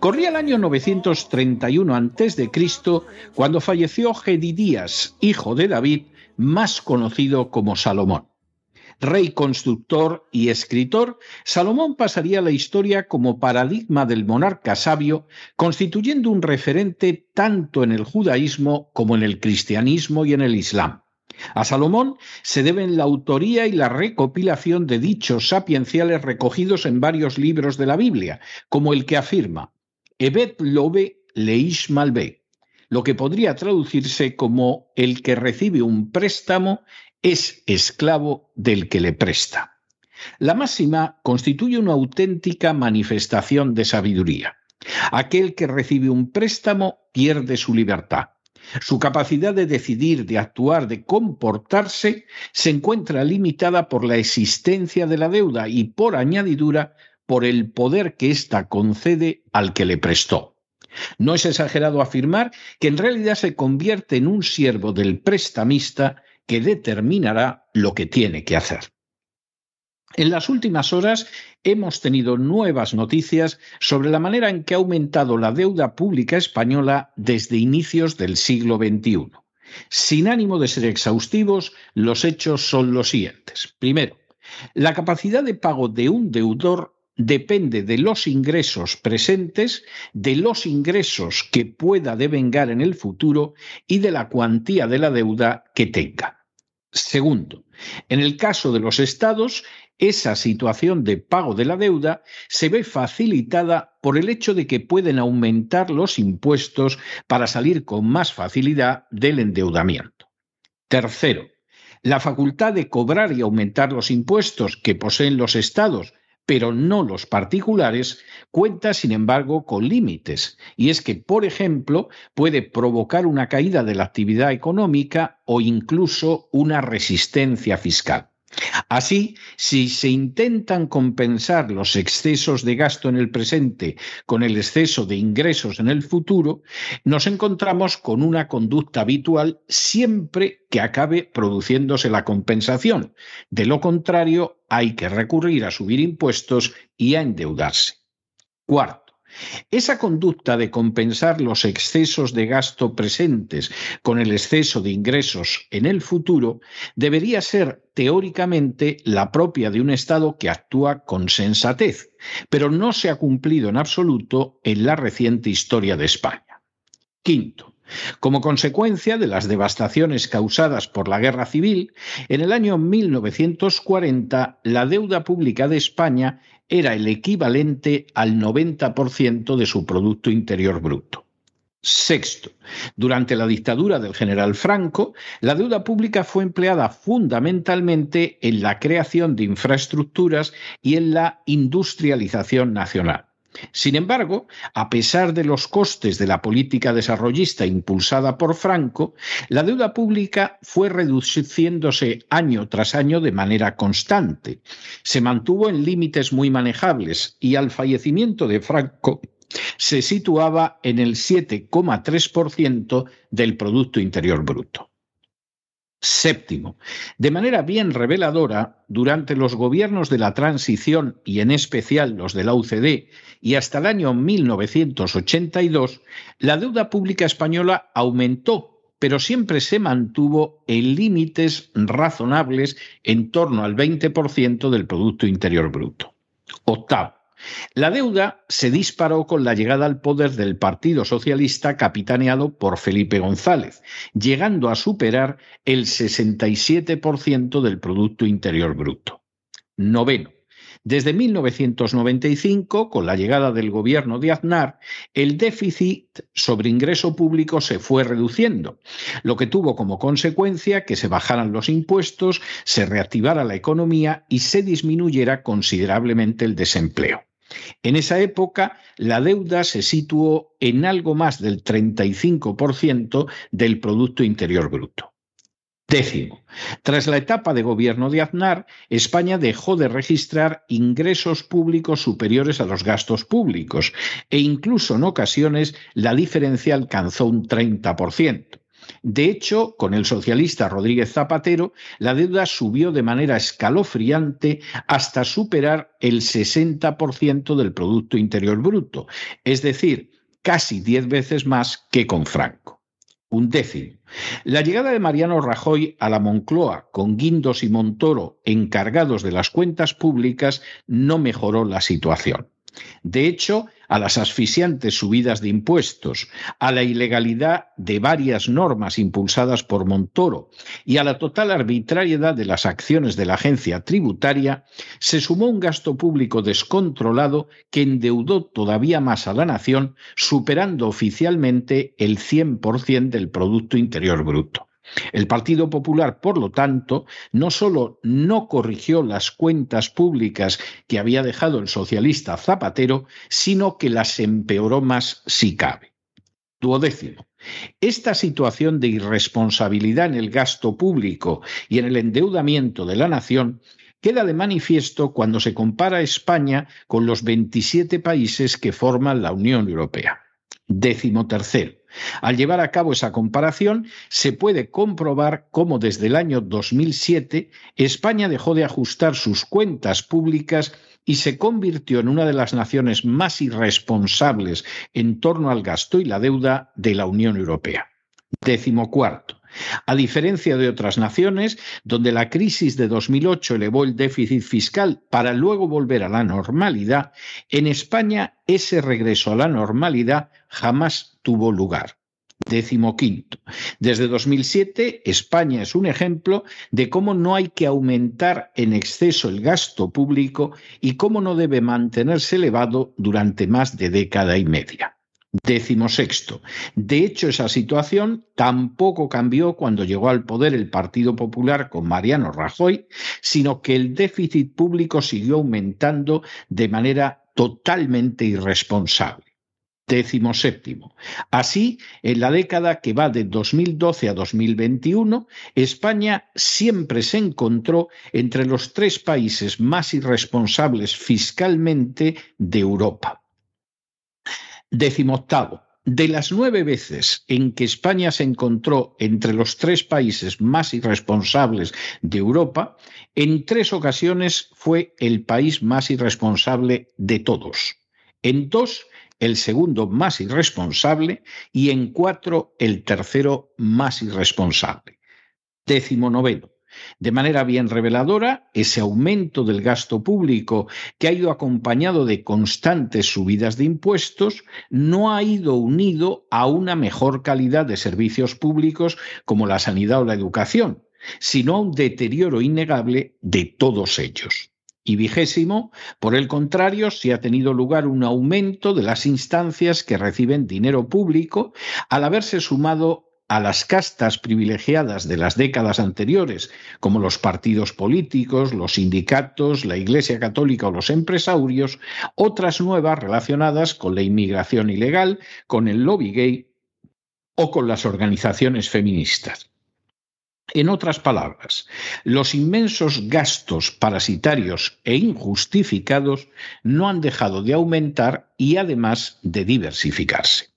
Corría el año 931 a.C. cuando falleció Gedidías, hijo de David, más conocido como Salomón. Rey constructor y escritor, Salomón pasaría a la historia como paradigma del monarca sabio, constituyendo un referente tanto en el judaísmo como en el cristianismo y en el islam. A Salomón se deben la autoría y la recopilación de dichos sapienciales recogidos en varios libros de la Biblia, como el que afirma Evet lobe leish malbe, lo que podría traducirse como el que recibe un préstamo es esclavo del que le presta. La máxima constituye una auténtica manifestación de sabiduría. Aquel que recibe un préstamo pierde su libertad. Su capacidad de decidir, de actuar, de comportarse se encuentra limitada por la existencia de la deuda y por añadidura por el poder que ésta concede al que le prestó. No es exagerado afirmar que en realidad se convierte en un siervo del prestamista que determinará lo que tiene que hacer. En las últimas horas hemos tenido nuevas noticias sobre la manera en que ha aumentado la deuda pública española desde inicios del siglo XXI. Sin ánimo de ser exhaustivos, los hechos son los siguientes. Primero, la capacidad de pago de un deudor depende de los ingresos presentes, de los ingresos que pueda devengar en el futuro y de la cuantía de la deuda que tenga. Segundo, en el caso de los estados, esa situación de pago de la deuda se ve facilitada por el hecho de que pueden aumentar los impuestos para salir con más facilidad del endeudamiento. Tercero, la facultad de cobrar y aumentar los impuestos que poseen los estados pero no los particulares, cuenta, sin embargo, con límites. Y es que, por ejemplo, puede provocar una caída de la actividad económica o incluso una resistencia fiscal. Así, si se intentan compensar los excesos de gasto en el presente con el exceso de ingresos en el futuro, nos encontramos con una conducta habitual siempre que acabe produciéndose la compensación. De lo contrario, hay que recurrir a subir impuestos y a endeudarse. Cuarto, esa conducta de compensar los excesos de gasto presentes con el exceso de ingresos en el futuro debería ser teóricamente la propia de un Estado que actúa con sensatez, pero no se ha cumplido en absoluto en la reciente historia de España. Quinto, como consecuencia de las devastaciones causadas por la guerra civil, en el año 1940 la deuda pública de España era el equivalente al 90% de su Producto Interior Bruto. Sexto, durante la dictadura del general Franco, la deuda pública fue empleada fundamentalmente en la creación de infraestructuras y en la industrialización nacional. Sin embargo, a pesar de los costes de la política desarrollista impulsada por Franco, la deuda pública fue reduciéndose año tras año de manera constante. Se mantuvo en límites muy manejables y al fallecimiento de Franco se situaba en el 7,3% del Producto Interior Bruto. Séptimo, de manera bien reveladora, durante los gobiernos de la transición y en especial los de la UCD y hasta el año 1982, la deuda pública española aumentó, pero siempre se mantuvo en límites razonables en torno al 20% del Producto Interior Bruto. Octavo, la deuda se disparó con la llegada al poder del Partido Socialista capitaneado por Felipe González, llegando a superar el 67% del Producto Interior Bruto. Noveno. Desde 1995, con la llegada del gobierno de Aznar, el déficit sobre ingreso público se fue reduciendo, lo que tuvo como consecuencia que se bajaran los impuestos, se reactivara la economía y se disminuyera considerablemente el desempleo. En esa época, la deuda se situó en algo más del 35% del Producto Interior Bruto. Décimo, tras la etapa de gobierno de Aznar, España dejó de registrar ingresos públicos superiores a los gastos públicos e incluso en ocasiones la diferencia alcanzó un 30%. De hecho, con el socialista Rodríguez Zapatero, la deuda subió de manera escalofriante hasta superar el 60% del Producto Interior Bruto, es decir, casi diez veces más que con Franco. Un décimo. La llegada de Mariano Rajoy a la Moncloa con Guindos y Montoro encargados de las cuentas públicas no mejoró la situación. De hecho, a las asfixiantes subidas de impuestos, a la ilegalidad de varias normas impulsadas por Montoro y a la total arbitrariedad de las acciones de la agencia tributaria, se sumó un gasto público descontrolado que endeudó todavía más a la nación, superando oficialmente el 100% del Producto Interior Bruto. El Partido Popular, por lo tanto, no solo no corrigió las cuentas públicas que había dejado el socialista Zapatero, sino que las empeoró más si cabe. Duodécimo. Esta situación de irresponsabilidad en el gasto público y en el endeudamiento de la nación queda de manifiesto cuando se compara España con los 27 países que forman la Unión Europea. Décimo tercero. Al llevar a cabo esa comparación, se puede comprobar cómo desde el año 2007 España dejó de ajustar sus cuentas públicas y se convirtió en una de las naciones más irresponsables en torno al gasto y la deuda de la Unión Europea. Décimo cuarto. A diferencia de otras naciones, donde la crisis de 2008 elevó el déficit fiscal para luego volver a la normalidad, en España ese regreso a la normalidad jamás tuvo lugar. Décimo quinto. Desde 2007, España es un ejemplo de cómo no hay que aumentar en exceso el gasto público y cómo no debe mantenerse elevado durante más de década y media. Décimo sexto. De hecho, esa situación tampoco cambió cuando llegó al poder el Partido Popular con Mariano Rajoy, sino que el déficit público siguió aumentando de manera totalmente irresponsable. Décimo séptimo. Así, en la década que va de 2012 a 2021, España siempre se encontró entre los tres países más irresponsables fiscalmente de Europa. Decimoctavo. De las nueve veces en que España se encontró entre los tres países más irresponsables de Europa, en tres ocasiones fue el país más irresponsable de todos. En dos, el segundo más irresponsable y en cuatro, el tercero más irresponsable. Décimo noveno. De manera bien reveladora, ese aumento del gasto público que ha ido acompañado de constantes subidas de impuestos no ha ido unido a una mejor calidad de servicios públicos como la sanidad o la educación, sino a un deterioro innegable de todos ellos. Y vigésimo, por el contrario, si ha tenido lugar un aumento de las instancias que reciben dinero público al haberse sumado a las castas privilegiadas de las décadas anteriores, como los partidos políticos, los sindicatos, la Iglesia Católica o los empresarios, otras nuevas relacionadas con la inmigración ilegal, con el lobby gay o con las organizaciones feministas. En otras palabras, los inmensos gastos parasitarios e injustificados no han dejado de aumentar y además de diversificarse.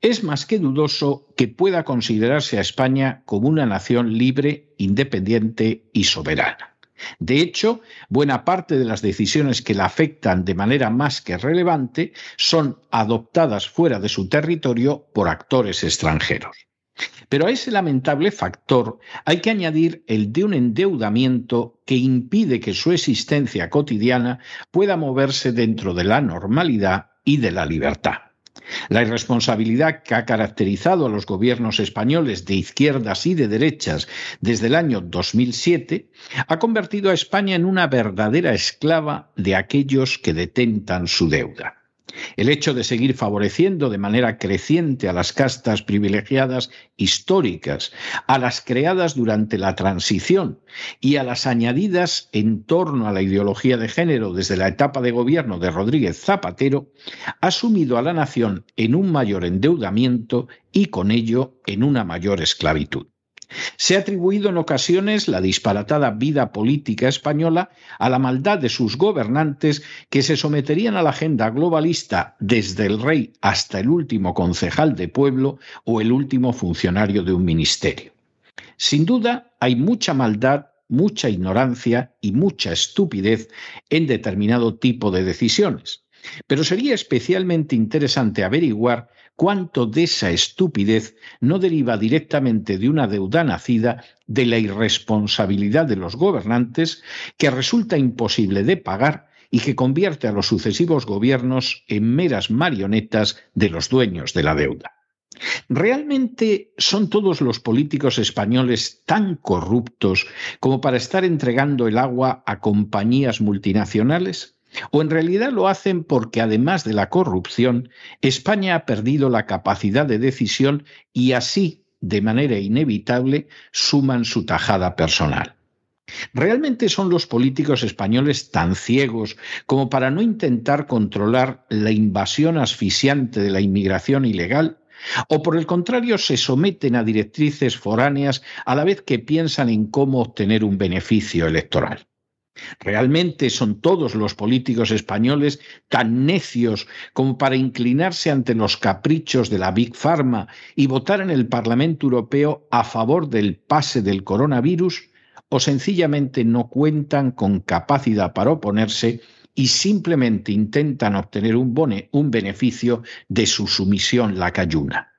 Es más que dudoso que pueda considerarse a España como una nación libre, independiente y soberana. De hecho, buena parte de las decisiones que la afectan de manera más que relevante son adoptadas fuera de su territorio por actores extranjeros. Pero a ese lamentable factor hay que añadir el de un endeudamiento que impide que su existencia cotidiana pueda moverse dentro de la normalidad y de la libertad. La irresponsabilidad que ha caracterizado a los gobiernos españoles de izquierdas y de derechas desde el año 2007 ha convertido a España en una verdadera esclava de aquellos que detentan su deuda. El hecho de seguir favoreciendo de manera creciente a las castas privilegiadas históricas, a las creadas durante la transición y a las añadidas en torno a la ideología de género desde la etapa de gobierno de Rodríguez Zapatero, ha sumido a la nación en un mayor endeudamiento y con ello en una mayor esclavitud. Se ha atribuido en ocasiones la disparatada vida política española a la maldad de sus gobernantes que se someterían a la agenda globalista desde el rey hasta el último concejal de pueblo o el último funcionario de un ministerio. Sin duda, hay mucha maldad mucha ignorancia y mucha estupidez en determinado tipo de decisiones. Pero sería especialmente interesante averiguar cuánto de esa estupidez no deriva directamente de una deuda nacida de la irresponsabilidad de los gobernantes que resulta imposible de pagar y que convierte a los sucesivos gobiernos en meras marionetas de los dueños de la deuda. ¿Realmente son todos los políticos españoles tan corruptos como para estar entregando el agua a compañías multinacionales? ¿O en realidad lo hacen porque además de la corrupción, España ha perdido la capacidad de decisión y así, de manera inevitable, suman su tajada personal? ¿Realmente son los políticos españoles tan ciegos como para no intentar controlar la invasión asfixiante de la inmigración ilegal? ¿O por el contrario se someten a directrices foráneas a la vez que piensan en cómo obtener un beneficio electoral? ¿Realmente son todos los políticos españoles tan necios como para inclinarse ante los caprichos de la Big Pharma y votar en el Parlamento Europeo a favor del pase del coronavirus? ¿O sencillamente no cuentan con capacidad para oponerse y simplemente intentan obtener un, un beneficio de su sumisión lacayuna?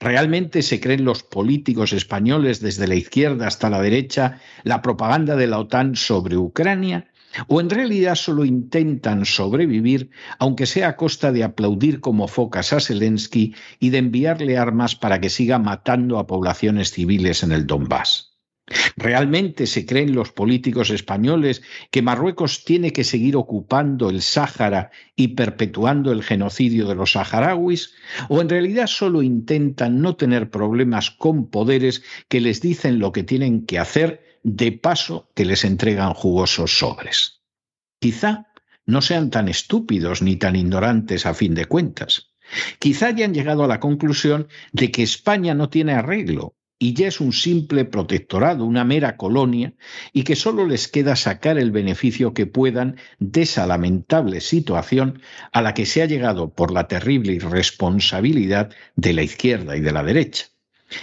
¿Realmente se creen los políticos españoles desde la izquierda hasta la derecha la propaganda de la OTAN sobre Ucrania? ¿O en realidad solo intentan sobrevivir, aunque sea a costa de aplaudir como focas a Zelensky y de enviarle armas para que siga matando a poblaciones civiles en el Donbass? ¿Realmente se creen los políticos españoles que Marruecos tiene que seguir ocupando el Sáhara y perpetuando el genocidio de los saharauis? ¿O en realidad solo intentan no tener problemas con poderes que les dicen lo que tienen que hacer de paso que les entregan jugosos sobres? Quizá no sean tan estúpidos ni tan ignorantes a fin de cuentas. Quizá hayan llegado a la conclusión de que España no tiene arreglo y ya es un simple protectorado, una mera colonia, y que solo les queda sacar el beneficio que puedan de esa lamentable situación a la que se ha llegado por la terrible irresponsabilidad de la izquierda y de la derecha.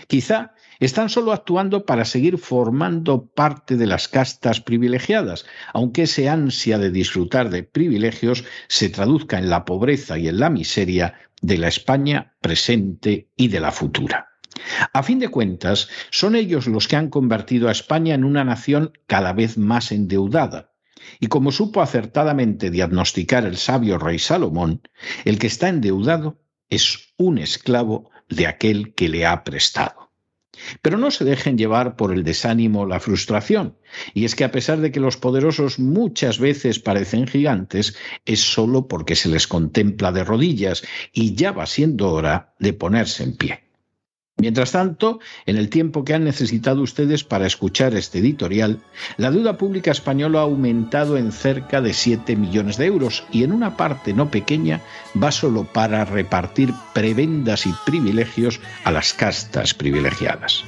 Quizá están solo actuando para seguir formando parte de las castas privilegiadas, aunque ese ansia de disfrutar de privilegios se traduzca en la pobreza y en la miseria de la España presente y de la futura. A fin de cuentas, son ellos los que han convertido a España en una nación cada vez más endeudada. Y como supo acertadamente diagnosticar el sabio rey Salomón, el que está endeudado es un esclavo de aquel que le ha prestado. Pero no se dejen llevar por el desánimo la frustración, y es que a pesar de que los poderosos muchas veces parecen gigantes, es solo porque se les contempla de rodillas y ya va siendo hora de ponerse en pie. Mientras tanto, en el tiempo que han necesitado ustedes para escuchar este editorial, la deuda pública española ha aumentado en cerca de 7 millones de euros y en una parte no pequeña va solo para repartir prebendas y privilegios a las castas privilegiadas.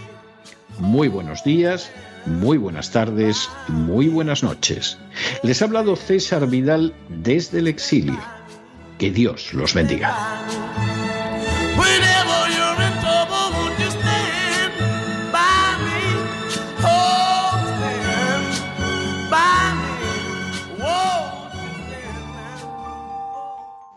Muy buenos días, muy buenas tardes, muy buenas noches. Les ha hablado César Vidal desde el exilio. Que Dios los bendiga.